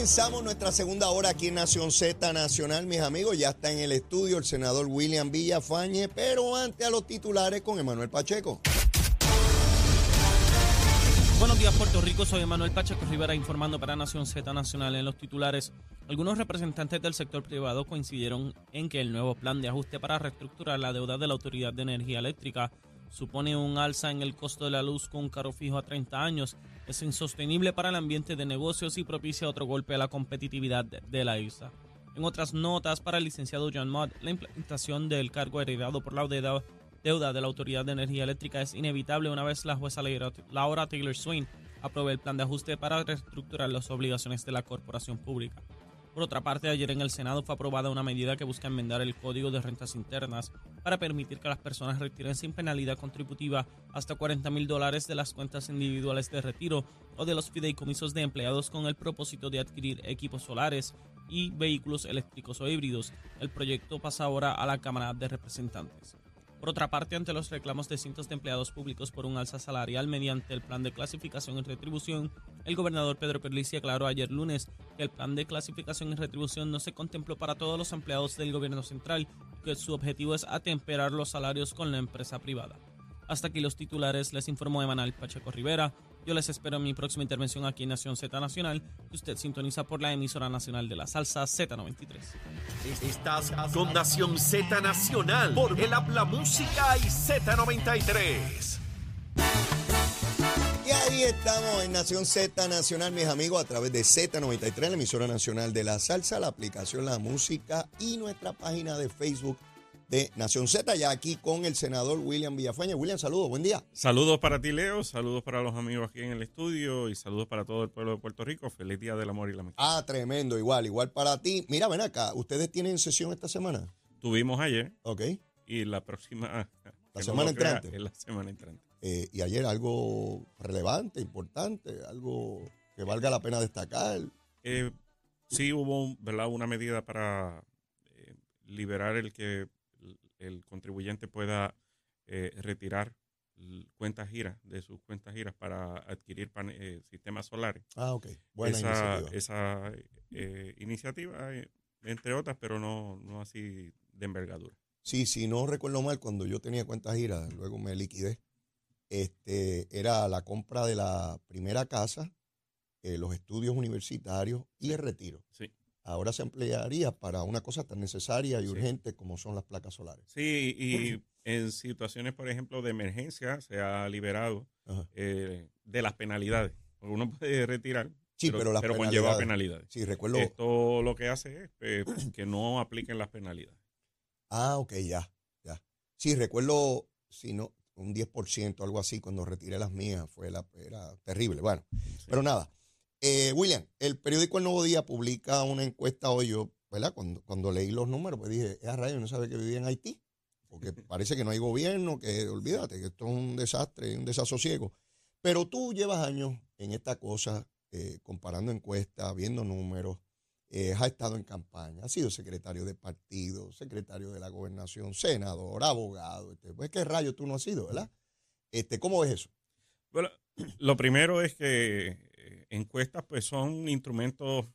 comenzamos nuestra segunda hora aquí en Nación Z Nacional, mis amigos. Ya está en el estudio el senador William Villafañe, pero antes a los titulares con Emanuel Pacheco. Buenos días, Puerto Rico. Soy Emanuel Pacheco Rivera informando para Nación Z Nacional en los titulares. Algunos representantes del sector privado coincidieron en que el nuevo plan de ajuste para reestructurar la deuda de la Autoridad de Energía Eléctrica supone un alza en el costo de la luz con un carro fijo a 30 años, es insostenible para el ambiente de negocios y propicia otro golpe a la competitividad de la isla. En otras notas, para el licenciado John Mott, la implementación del cargo heredado por la deuda, de la Autoridad de Energía Eléctrica es inevitable una vez la jueza Laura Taylor Swain apruebe el plan de ajuste para reestructurar las obligaciones de la corporación pública. Por otra parte, ayer en el Senado fue aprobada una medida que busca enmendar el Código de Rentas Internas para permitir que las personas retiren sin penalidad contributiva hasta 40 mil dólares de las cuentas individuales de retiro o de los fideicomisos de empleados con el propósito de adquirir equipos solares y vehículos eléctricos o híbridos. El proyecto pasa ahora a la Cámara de Representantes. Por otra parte, ante los reclamos de cientos de empleados públicos por un alza salarial mediante el plan de clasificación y retribución, el gobernador Pedro Pierluisi aclaró ayer lunes que el plan de clasificación y retribución no se contempló para todos los empleados del gobierno central, que su objetivo es atemperar los salarios con la empresa privada. Hasta aquí los titulares, les informó Emanuel Pacheco Rivera. Yo les espero en mi próxima intervención aquí en Nación Z Nacional, que usted sintoniza por la emisora nacional de la salsa Z93. Estás con Nación Z Nacional por el Habla Música y Z93. Y ahí estamos en Nación Z Nacional, mis amigos, a través de Z93, la emisora nacional de la salsa, la aplicación La Música y nuestra página de Facebook de Nación Z, ya aquí con el senador William Villafaña. William, saludos, buen día. Saludos para ti, Leo, saludos para los amigos aquí en el estudio y saludos para todo el pueblo de Puerto Rico. Feliz Día del Amor y la Amistad. Ah, tremendo, igual, igual para ti. Mira, ven acá, ¿ustedes tienen sesión esta semana? Tuvimos ayer. Ok. Y la próxima... La semana entrante. es la semana entrante. Eh, y ayer algo relevante, importante, algo que valga la pena destacar. Eh, sí hubo ¿verdad? una medida para eh, liberar el que el contribuyente pueda eh, retirar cuentas giras de sus cuentas giras para adquirir eh, sistemas solares. Ah, ok. Buena esa, iniciativa. Esa eh, iniciativa, entre otras, pero no, no así de envergadura. Sí, si no recuerdo mal, cuando yo tenía cuentas giras, luego me liquidé, este, era la compra de la primera casa, los estudios universitarios y el retiro. Sí ahora se emplearía para una cosa tan necesaria y urgente como son las placas solares. Sí, y en situaciones, por ejemplo, de emergencia se ha liberado eh, de las penalidades. Uno puede retirar, sí, pero, pero, conlleva penalidades. Sí, recuerdo. Esto lo que hace es eh, que no apliquen las penalidades. Ah, ok, ya, ya. Sí, recuerdo, si no, un 10%, algo así, cuando retiré las mías, fue la, era terrible. Bueno, pero nada. Eh, William, el periódico El Nuevo Día publica una encuesta hoy, yo, ¿verdad? Cuando, cuando leí los números, pues dije, es a rayo, no sabe que vivía en Haití, porque parece que no hay gobierno, que olvídate, que esto es un desastre, un desasosiego. Pero tú llevas años en esta cosa, eh, comparando encuestas, viendo números, eh, has estado en campaña, has sido secretario de partido, secretario de la gobernación, senador, abogado. Este, pues qué rayo tú no has sido, ¿verdad? Este, ¿Cómo es eso? Bueno, lo primero es que encuestas pues son instrumentos,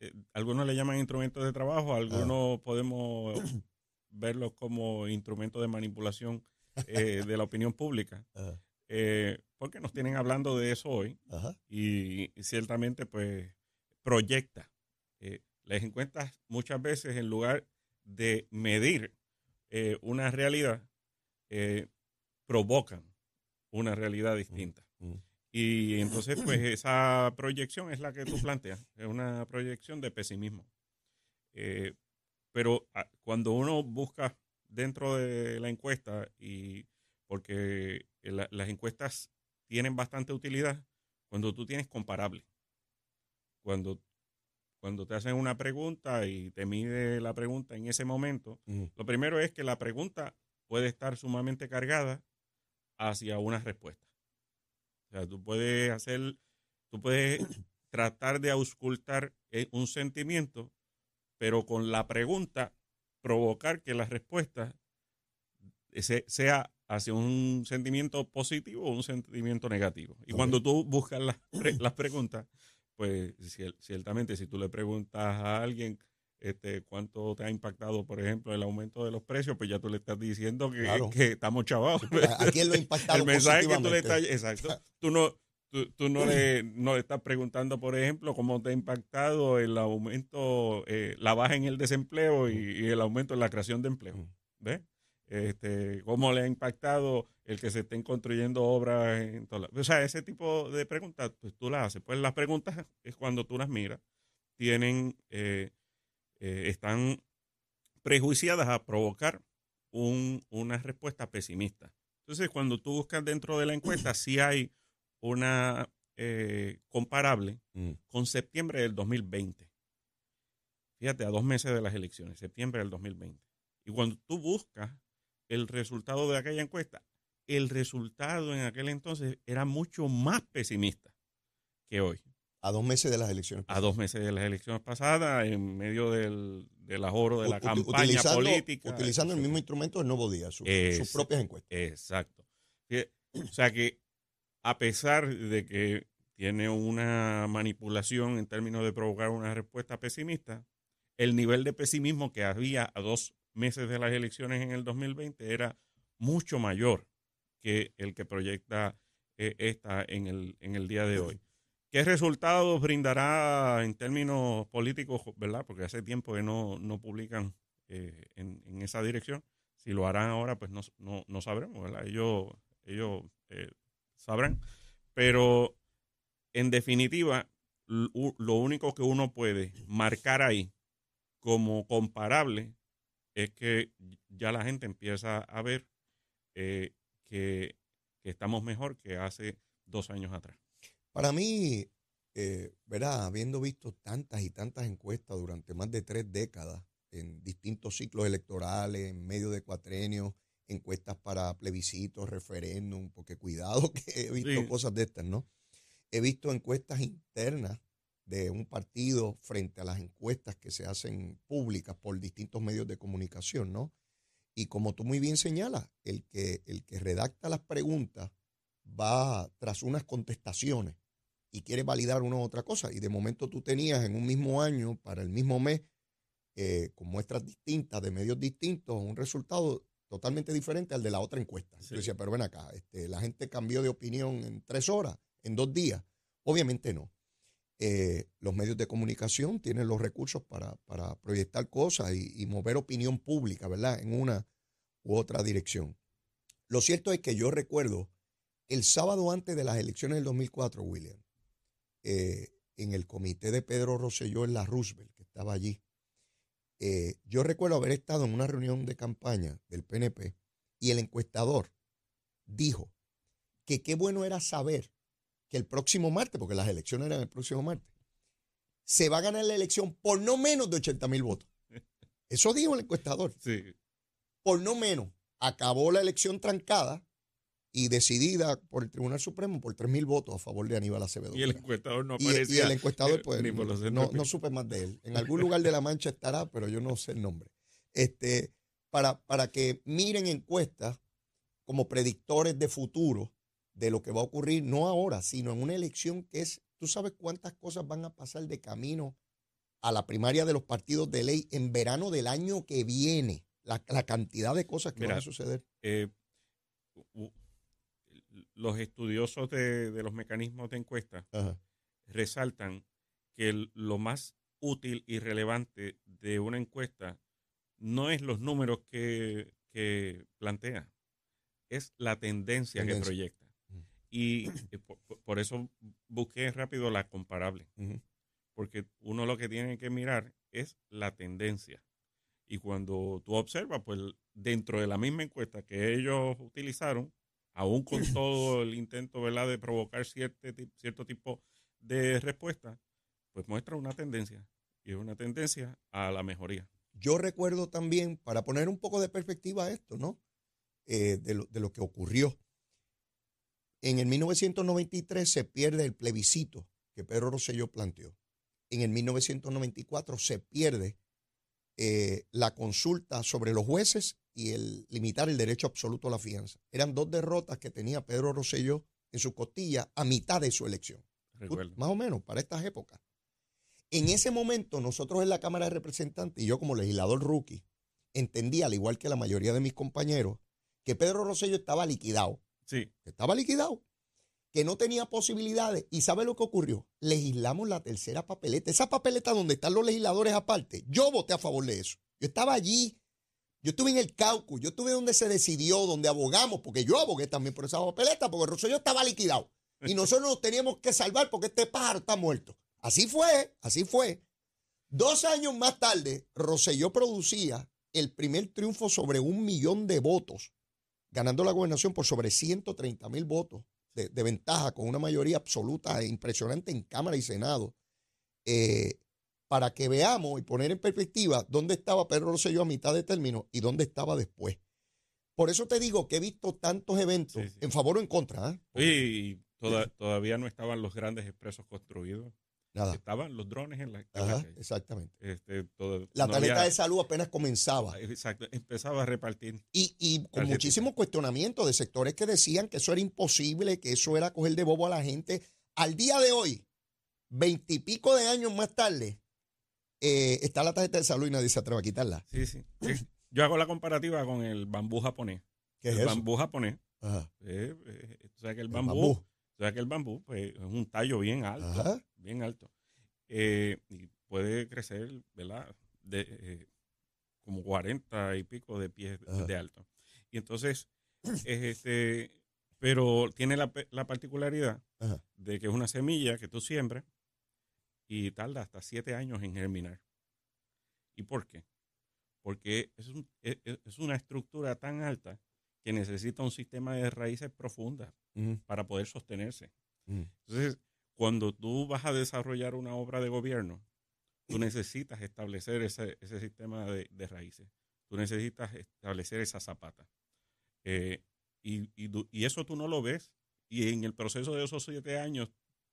eh, algunos le llaman instrumentos de trabajo, algunos podemos verlos como instrumentos de manipulación eh, de la opinión pública. Eh, porque nos tienen hablando de eso hoy y, ciertamente pues proyecta. las encuestas muchas veces en lugar de medir una realidad, provocan una realidad distinta. Y entonces, pues esa proyección es la que tú planteas, es una proyección de pesimismo. Eh, pero ah, cuando uno busca dentro de la encuesta, y porque las encuestas tienen bastante utilidad, cuando tú tienes comparable. Cuando, cuando te hacen una pregunta y te mide la pregunta en ese momento, lo primero es que la pregunta puede estar sumamente cargada hacia una respuesta. O sea, tú puedes hacer, tú puedes tratar de auscultar eh, un sentimiento, pero con la pregunta provocar que la respuesta sea hacia un sentimiento positivo o un sentimiento negativo. Y cuando tú buscas las, las preguntas, pues ciertamente si tú le preguntas a alguien este, cuánto te ha impactado, por ejemplo, el aumento de los precios, pues ya tú le estás diciendo que, que estamos chavados. ¿A quién lo ha impactado El mensaje que tú le estás, exacto, tú no, tú, no, le, no estás preguntando, por ejemplo, cómo te ha impactado el aumento, eh, la baja en el desempleo y, el aumento en la creación de empleo. ¿Ves? Este, cómo le ha impactado el que se estén construyendo obras en todas O sea, ese tipo de preguntas, pues tú las haces. Pues las preguntas es cuando tú las miras, tienen eh, eh, están prejuiciadas a provocar una respuesta pesimista. Entonces, cuando tú buscas dentro de la encuesta, si hay una eh, comparable mm. con septiembre del 2020. Fíjate, a dos meses de las elecciones, septiembre del 2020. Y cuando tú buscas el resultado de aquella encuesta, el resultado en aquel entonces era mucho más pesimista que hoy. A dos meses de las elecciones pasadas. A dos meses de las elecciones pasadas, en medio del, del ahorro de la campaña política. Utilizando el mismo instrumento del Nuevo Día, sus propias encuestas. Exacto. O sea que, a pesar de que tiene una manipulación en términos de provocar una respuesta pesimista, el nivel de pesimismo que había a dos meses de las elecciones en el 2020 era mucho mayor que el que proyecta eh, esta en el, en el día de hoy. ¿Qué resultados brindará en términos políticos, verdad? Porque hace tiempo que no, publican eh, en, esa dirección. Si lo harán ahora, pues no, no, sabremos, ¿verdad? Ellos, ellos eh, sabrán. Pero en definitiva, lo único que uno puede marcar ahí como comparable es que ya la gente empieza a ver eh, que estamos mejor que hace dos años atrás. Para mí, eh, ¿verdad? Habiendo visto tantas y tantas encuestas durante más de tres décadas en distintos ciclos electorales, en medio de cuatrenios, encuestas para plebiscitos, referéndum, porque cuidado que he visto cosas de estas, ¿no? He visto encuestas internas de un partido frente a las encuestas que se hacen públicas por distintos medios de comunicación, ¿no? Y como tú muy bien señalas, el que, el que redacta las preguntas va tras unas contestaciones y quiere validar una u otra cosa. Y de momento tú tenías en un mismo año, para el mismo mes, eh, con muestras distintas, de medios distintos, un resultado totalmente diferente al de la otra encuesta. Yo decía, pero ven acá, este, la gente cambió de opinión en tres horas, en dos días. Obviamente no. Eh, los medios de comunicación tienen los recursos para, proyectar cosas y, y, mover opinión pública, ¿verdad? En una u otra dirección. Lo cierto es que yo recuerdo el sábado antes de las elecciones del 2004, William, eh, en el comité de Pedro Rosselló en la Roosevelt, que estaba allí. Eh, yo recuerdo haber estado en una reunión de campaña del PNP y el encuestador dijo que qué bueno era saber que el próximo martes, porque las elecciones eran el próximo martes, se va a ganar la elección por no menos de 80 mil votos. Eso dijo el encuestador. Sí. Por no menos. Acabó la elección trancada y decidida por el Tribunal Supremo por 3.000 votos a favor de Aníbal Acevedo. Y el encuestador no aparecía. Y, el encuestador, pues, no, no, supe más de él. En algún lugar de La Mancha estará, pero yo no sé el nombre. Este, para, para que miren encuestas como predictores de futuro de lo que va a ocurrir, no ahora, sino en una elección que es, tú sabes cuántas cosas van a pasar de camino a la primaria de los partidos de ley en verano del año que viene, la, cantidad de cosas que van a suceder. Eh, los estudiosos de, los mecanismos de encuesta resaltan que lo más útil y relevante de una encuesta no es los números que, plantea, es la tendencia, que proyecta. Y eh, por, eso busqué rápido la comparable, porque uno lo que tiene que mirar es la tendencia. Y cuando tú observas, pues dentro de la misma encuesta que ellos utilizaron, aún con todo el intento ¿verdad? de provocar cierto, cierto tipo de respuesta, pues muestra una tendencia, y es una tendencia a la mejoría. Yo recuerdo también, para poner un poco de perspectiva esto, ¿no? Eh, de, lo, de lo que ocurrió. En el 1993 se pierde el plebiscito que Pedro Rosselló planteó. En el 1994 se pierde eh, la consulta sobre los jueces y el limitar el derecho absoluto a la fianza. Eran dos derrotas que tenía Pedro Rosselló en su costilla a mitad de su elección. recuerdo. Más o menos, para estas épocas. En ese momento, nosotros en la Cámara de Representantes y yo como legislador rookie, entendí, al igual que la mayoría de mis compañeros, que Pedro Rosselló estaba liquidado. Sí. Estaba liquidado. Que no tenía posibilidades. ¿Y sabe lo que ocurrió? Legislamos la tercera papeleta. Esa papeleta donde están los legisladores aparte. Yo voté a favor de eso. Yo estaba allí. Yo estuve en el caucus. Yo estuve donde se decidió, donde abogamos, porque yo abogué también por esa papeleta, porque Rosselló estaba liquidado. Y nosotros nos teníamos que salvar porque este pájaro está muerto. Así fue, así fue. Dos años más tarde, Rosselló producía el primer triunfo sobre un millón de votos, ganando la gobernación por sobre 130 mil votos de, de ventaja, con una mayoría absoluta e impresionante en Cámara y Senado. Eh, para que veamos y poner en perspectiva dónde estaba Pedro Rosselló a mitad de término y dónde estaba después. Por eso te digo que he visto tantos eventos Sí, sí. en favor o en contra. ¿ah? Y toda- todavía no estaban los grandes expresos construidos. Nada. Estaban los drones en la, en la Ajá, calle. exactamente. Este, todo- La no tarjeta había- de salud apenas comenzaba. Exacto, empezaba a repartir. Y, y con muchísimos cuestionamientos de sectores que decían que eso era imposible, que eso era coger de bobo a la gente. Al día de hoy, veintipico de años más tarde, eh, está la tarjeta de salud y nadie se atreve a quitarla. Sí, sí. Sí. Yo hago la comparativa con el bambú japonés. ¿Qué es el eso? bambú japonés. Ajá. eh, eh, tú sabes que el El bambú, bambú. tú sabes que el bambú pues, es un tallo bien alto. Ajá. Bien alto. Eh, y puede crecer, ¿verdad? De, eh, como 40 y pico de pies Ajá. de alto. Y entonces, es este, pero tiene la, particularidad Ajá. de que es una semilla que tú siembras y tarda hasta siete años en germinar. ¿Y por qué? Porque es, un- es- es- una estructura tan alta que necesita un sistema de raíces profundas para poder sostenerse. Entonces, cuando tú vas a desarrollar una obra de gobierno, tú necesitas establecer ese, ese sistema de, de raíces. Tú necesitas establecer esa zapata. Eh, y, y eso tú no lo ves. Y en el proceso de esos siete años,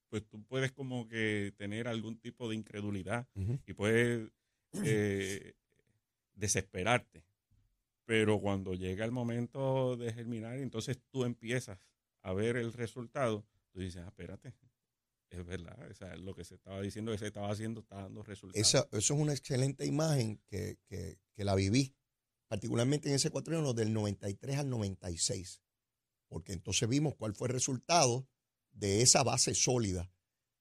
pues tú puedes como que tener algún tipo de incredulidad y puedes eh, desesperarte. Pero cuando llega el momento de germinar, entonces tú empiezas a ver el resultado, tú dices, ah, espérate, es verdad, o sea, lo que se estaba diciendo que se estaba haciendo está dando resultados. Esa, eso es una excelente imagen que, que- que la viví, particularmente en ese cuatrienio del 93 al 96, porque entonces vimos cuál fue el resultado de esa base sólida,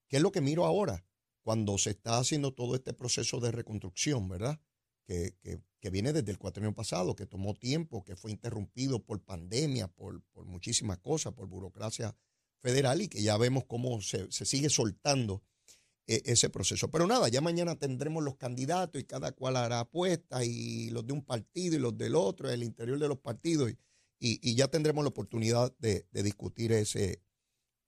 que es lo que miro ahora, cuando se está haciendo todo este proceso de reconstrucción, ¿verdad? Que, que- que viene desde el cuatrienio pasado, que tomó tiempo, que fue interrumpido por pandemia, por, por muchísimas cosas, por burocracia federal y que ya vemos cómo se, se sigue soltando e- ese proceso. Pero nada, ya mañana tendremos los candidatos y cada cual hará apuestas y los de un partido y los del otro, el interior de los partidos y, y- y ya tendremos la oportunidad de, de discutir ese,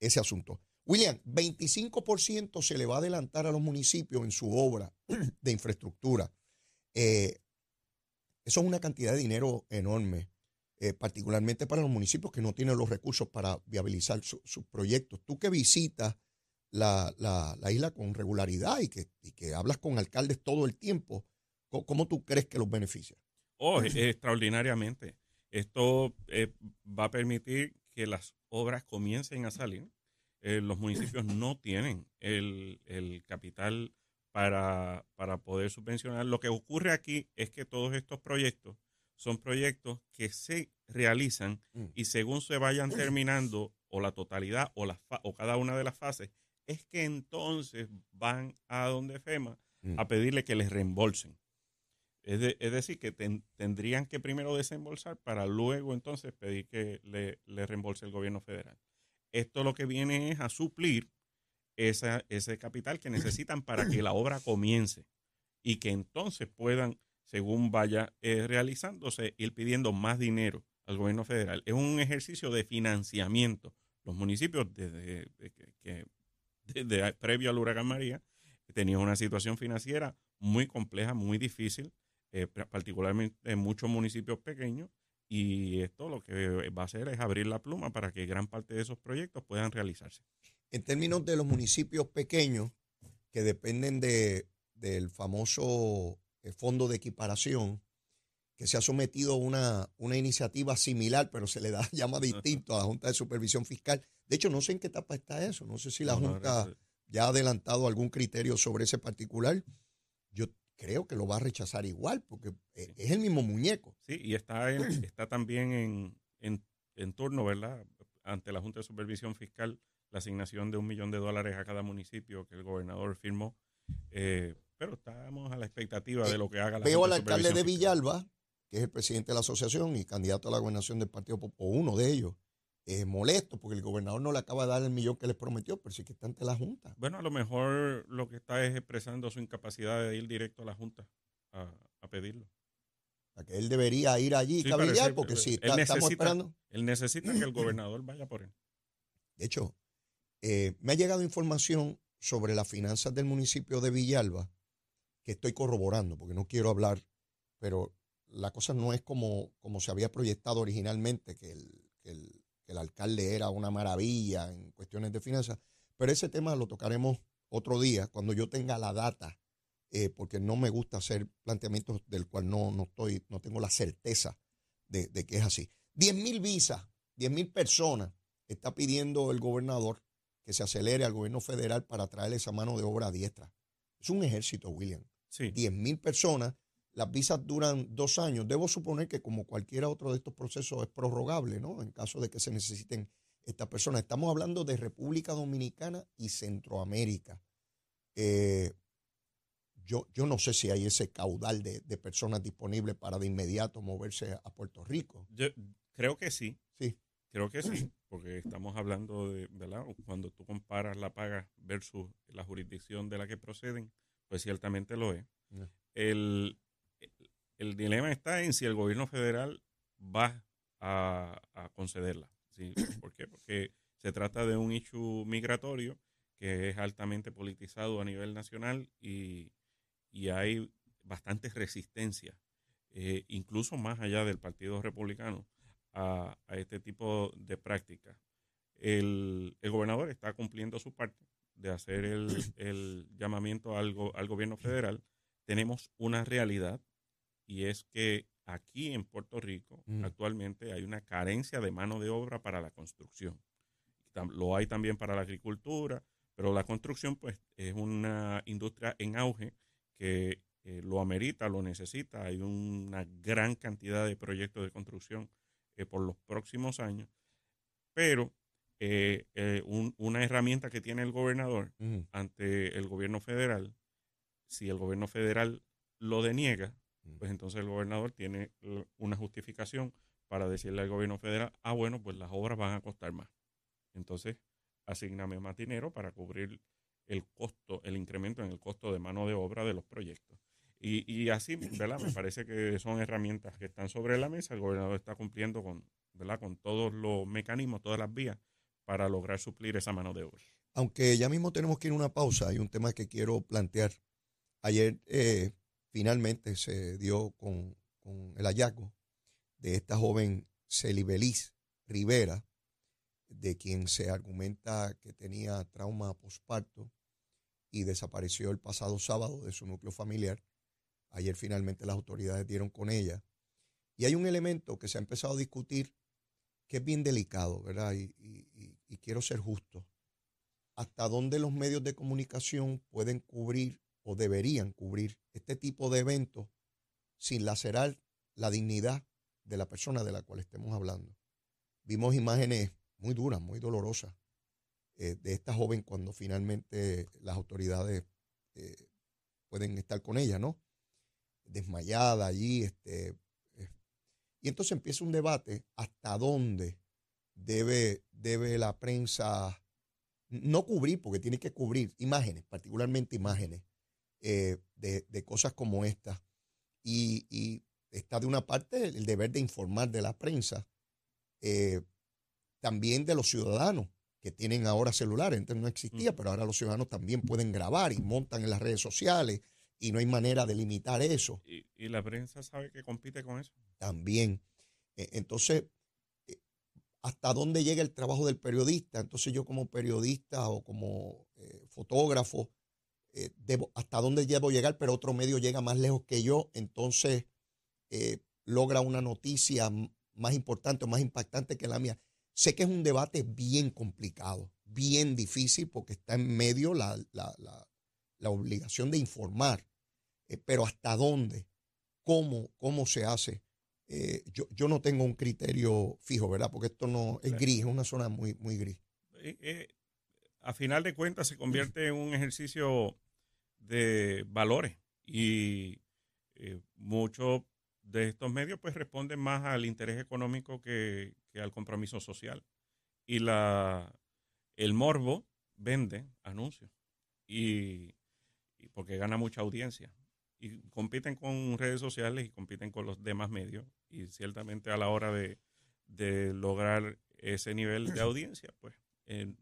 ese asunto. William, 25% se le va a adelantar a los municipios en su obra de infraestructura. Eh, eso es una cantidad de dinero enorme, eh, particularmente para los municipios que no tienen los recursos para viabilizar su- sus proyectos. Tú que visitas la, la- la isla con regularidad y que, y que hablas con alcaldes todo el tiempo, ¿cómo, tú crees que los beneficia? Oh, extraordinariamente. Esto eh, va a permitir que las obras comiencen a salir. Eh, los municipios no tienen el, el capital para, para poder subvencionar. Lo que ocurre aquí es que todos estos proyectos son proyectos que se realizan Mm. y según se vayan terminando o la totalidad o, la fa- o cada una de las fases, es que entonces van a donde FEMA Mm. a pedirle que les reembolsen. Es, de- es decir, que ten- tendrían que primero desembolsar para luego entonces pedir que le, reembolse el gobierno federal. Esto lo que viene es a suplir ese capital que necesitan para que la obra comience y que entonces puedan, según vaya eh, realizándose, ir pidiendo más dinero al gobierno federal. Es un ejercicio de financiamiento. Los municipios, desde de que- que- desde previo al huracán María, tenían una situación financiera muy compleja, muy difícil, eh, particularmente en muchos municipios pequeños, y esto lo que va a hacer es abrir la pluma para que gran parte de esos proyectos puedan realizarse. En términos de los municipios pequeños que dependen de, del famoso eh, fondo de equiparación, que se ha sometido a una, una iniciativa similar, pero se le da llama distinto a la Junta de Supervisión Fiscal. De hecho, no sé en qué etapa está eso. No sé si la Junta ya ha adelantado algún criterio sobre ese particular, yo creo que lo va a rechazar igual, porque eh, es el mismo muñeco. Sí, y está, está también en, en, en, turno, ¿verdad? Ante la Junta de Supervisión Fiscal, la asignación de un millón de dólares a cada municipio que el gobernador firmó. Eh, pero estamos a la expectativa de lo que haga la Veo al alcalde de Villalba, que es el presidente de la asociación y candidato a la gobernación del Partido Popular, o uno de ellos, es molesto porque el gobernador no le acaba de dar el millón que les prometió, pero sí que está ante la Junta. Bueno, a lo mejor lo que está es expresando su incapacidad de ir directo a la Junta a, pedirlo. A que él debería ir allí y cabillar, porque sí, estamos esperando. Él necesita que el gobernador vaya por él. De hecho, eh, me ha llegado información sobre las finanzas del municipio de Villalba que estoy corroborando, porque no quiero hablar, pero la cosa no es como, como se había proyectado originalmente, que el, que el el alcalde era una maravilla en cuestiones de finanzas, pero ese tema lo tocaremos otro día, cuando yo tenga la data, eh, porque no me gusta hacer planteamientos del cual no, no, estoy, no tengo la certeza de, que es así. 10 mil visas, 10 mil personas está pidiendo el gobernador que se acelere al gobierno federal para traer esa mano de obra diestra. Es un ejército, William. Sí. 10 mil personas las visas duran dos años. Debo suponer que como cualquier otro de estos procesos es prorrogable, ¿no? En caso de que se necesiten estas personas. Estamos hablando de República Dominicana y Centroamérica. Eh, yo, yo no sé si hay ese caudal de, personas disponibles para de inmediato moverse a Puerto Rico. Yo creo que sí. Sí. Creo que sí, porque estamos hablando de, ¿verdad? Cuando tú comparas la paga versus la jurisdicción de la que proceden, pues ciertamente lo es. El, el dilema está en si el gobierno federal va a, concederla. ¿Por qué? Porque se trata de un issue migratorio que es altamente politizado a nivel nacional y, hay bastante resistencia, eh, incluso más allá del Partido Republicano, a, este tipo de prácticas. El, gobernador está cumpliendo su parte de hacer el, llamamiento al, al gobierno federal. Tenemos una realidad y es que aquí en Puerto Rico mm. actualmente hay una carencia de mano de obra para la construcción. Lo hay también para la agricultura, pero la construcción pues es una industria en auge que eh, lo amerita, lo necesita. Hay una gran cantidad de proyectos de construcción eh, por los próximos años, pero eh, una herramienta que tiene el gobernador ante el gobierno federal, si el gobierno federal lo deniega, pues entonces el gobernador tiene una justificación para decirle al gobierno federal, ah, bueno, pues las obras van a costar más. Entonces, asigname más dinero para cubrir el costo, el incremento en el costo de mano de obra de los proyectos. Y, y así, ¿verdad? Me parece que son herramientas que están sobre la mesa. El gobernador está cumpliendo con, ¿verdad? Con todos los mecanismos, todas las vías para lograr suplir esa mano de obra. Aunque ya mismo tenemos que ir a una pausa, hay un tema que quiero plantear. Ayer eh, finalmente se dio con, el hallazgo de esta joven Celibeliz Rivera, de quien se argumenta que tenía trauma posparto y desapareció el pasado sábado de su núcleo familiar. Ayer finalmente las autoridades dieron con ella. Y hay un elemento que se ha empezado a discutir que es bien delicado, ¿verdad? Y, y quiero ser justo. ¿Hasta dónde los medios de comunicación pueden cubrir o deberían cubrir este tipo de eventos sin lacerar la dignidad de la persona de la cual estemos hablando. Vimos imágenes muy duras, muy dolorosas eh, de esta joven cuando finalmente las autoridades eh, pueden estar con ella, ¿no? Desmayada allí. Este, eh, y entonces empieza un debate hasta dónde debe, debe la prensa no cubrir, porque tiene que cubrir imágenes, particularmente imágenes eh, de, cosas como esta. Y, está de una parte el deber de informar de la prensa, eh, también de los ciudadanos que tienen ahora celulares. Antes no existía, pero ahora los ciudadanos también pueden grabar y montan en las redes sociales y no hay manera de limitar eso. ¿Y, la prensa sabe que compite con eso? También. E, entonces, eh, ¿hasta dónde llega el trabajo del periodista? Entonces yo como periodista o como fotógrafo eh, hasta dónde debo llegar, pero otro medio llega más lejos que yo, entonces eh, logra una noticia más importante o más impactante que la mía. Sé que es un debate bien complicado, bien difícil porque está en medio la, la, la, la obligación de informar. Eh, pero ¿hasta dónde? ¿Cómo, cómo se hace? Yo, yo no tengo un criterio fijo, ¿verdad? Porque esto no es gris, es una zona muy, muy gris. A final de cuentas se convierte en un ejercicio de valores y muchos de estos medios pues responden más al interés económico que, que al compromiso social. Y la, el morbo vende anuncios y, porque gana mucha audiencia. Y compiten con redes sociales y compiten con los demás medios. Y ciertamente a la hora de, lograr ese nivel de audiencia, pues eh,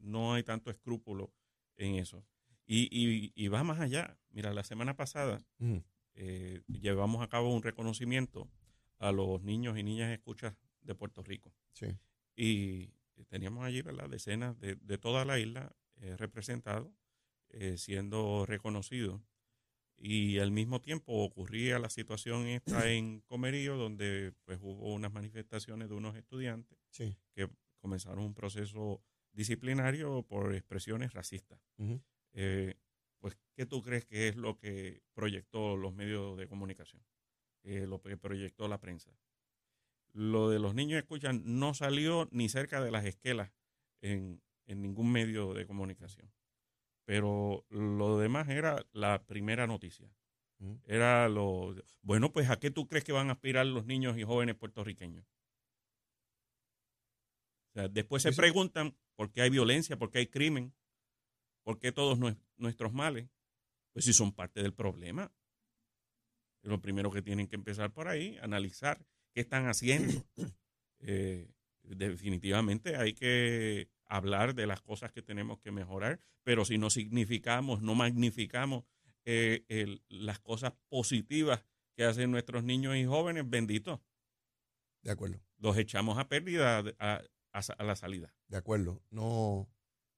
no hay tanto escrúpulo en eso. Y, va más allá. Mira, la semana pasada eh, llevamos a cabo un reconocimiento a los niños y niñas escuchas de Puerto Rico. Sí. Y teníamos allí ¿verdad? decenas de, de toda la isla eh, representados, eh, siendo reconocidos. Y al mismo tiempo ocurría la situación esta en Comerío, donde pues hubo unas manifestaciones de unos estudiantes que comenzaron un proceso disciplinario por expresiones racistas. Eh, pues, ¿qué tú crees que es lo que proyectó los medios de comunicación? Eh, lo que proyectó la prensa. Lo de los niños escuchan no salió ni cerca de las esquelas en, ningún medio de comunicación. Pero lo demás era la primera noticia. Era lo. Bueno, pues ¿a qué tú crees que van a aspirar los niños y jóvenes puertorriqueños? después se preguntan por qué hay violencia, por qué hay crimen, por qué todos nuestros males. Pues si son parte del problema. Es lo primero que tienen que empezar por ahí, analizar qué están haciendo. Eh, definitivamente hay que hablar de las cosas que tenemos que mejorar, pero si no significamos, no magnificamos eh, las cosas positivas que hacen nuestros niños y jóvenes, benditos. De acuerdo. Los echamos a pérdida a, a la salida. De acuerdo. No,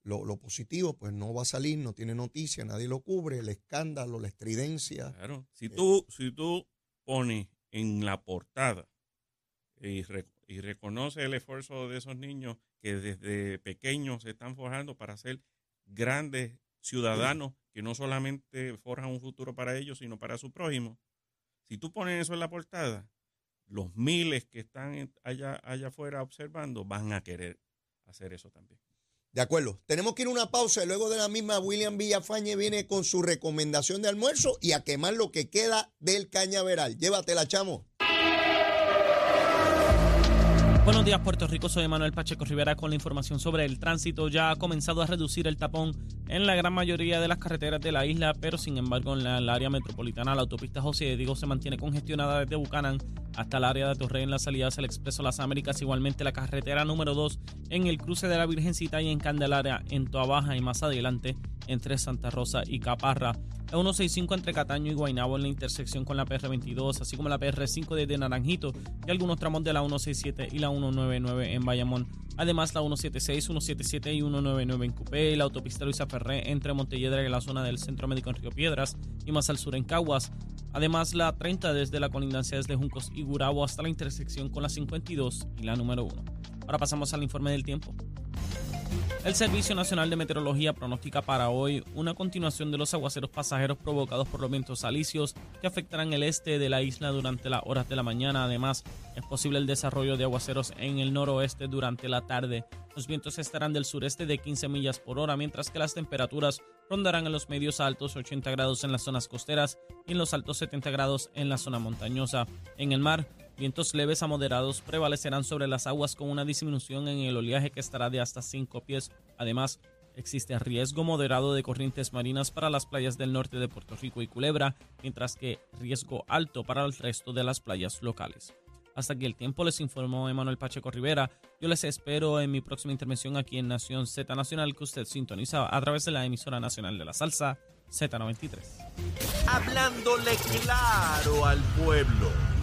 lo, positivo, pues no va a salir, no tiene noticia, nadie lo cubre, el escándalo, la estridencia. Claro, si tú, si tú pones en la portada y, y reconoces el esfuerzo de esos niños que desde pequeños se están forjando para ser grandes ciudadanos que no solamente forjan un futuro para ellos, sino para su prójimo. Si tú pones eso en la portada, los miles que están allá, allá afuera observando van a querer hacer eso también. De acuerdo. Tenemos que ir a una pausa y luego de la misma William Villafañe viene con su recomendación de almuerzo y a quemar lo que queda del cañaveral. Llévatela, chamo. Buenos días, Puerto Rico. Soy Manuel Pacheco Rivera con la información sobre el tránsito. Ya ha comenzado a reducir el tapón en la gran mayoría de las carreteras de la isla, pero sin embargo en la, área metropolitana la autopista José Diego se mantiene congestionada desde Bucanán hasta el área de Torrey en la salida hacia el Expreso Las Américas. Igualmente la carretera número 2 en el cruce de la Virgencita y en Candelaria en Toa Baja y más adelante entre Santa Rosa y Caparra. La 165 entre Cataño y Guaynabo en la intersección con la PR22, así como la PR5 desde Naranjito y algunos tramos de la 167 y la 199 en Bayamón. Además, la 176, 177 y 199 en Cupé la autopista Luisa Ferré entre Montelledra y la zona del Centro Médico en Río Piedras y más al sur en Caguas. Además, la 30 desde la colindancia desde Juncos y Gurabo hasta la intersección con la 52 y la número 1. Ahora pasamos al informe del tiempo. El Servicio Nacional de Meteorología pronostica para hoy una continuación de los aguaceros pasajeros provocados por los vientos alisios que afectarán el este de la isla durante las horas de la mañana. Además, es posible el desarrollo de aguaceros en el noroeste durante la tarde. Los vientos estarán del sureste de 15 millas por hora, mientras que las temperaturas rondarán en los medios altos 80 grados en las zonas costeras y en los altos 70 grados en la zona montañosa. En el mar, Vientos leves a moderados prevalecerán sobre las aguas con una disminución en el oleaje que estará de hasta 5 pies. Además, existe riesgo moderado de corrientes marinas para las playas del norte de Puerto Rico y Culebra, mientras que riesgo alto para el resto de las playas locales. Hasta aquí el tiempo les informó Emanuel Pacheco Rivera. Yo les espero en mi próxima intervención aquí en Nación Z Nacional que usted sintoniza a través de la emisora nacional de la salsa Z93. Hablándole claro al pueblo.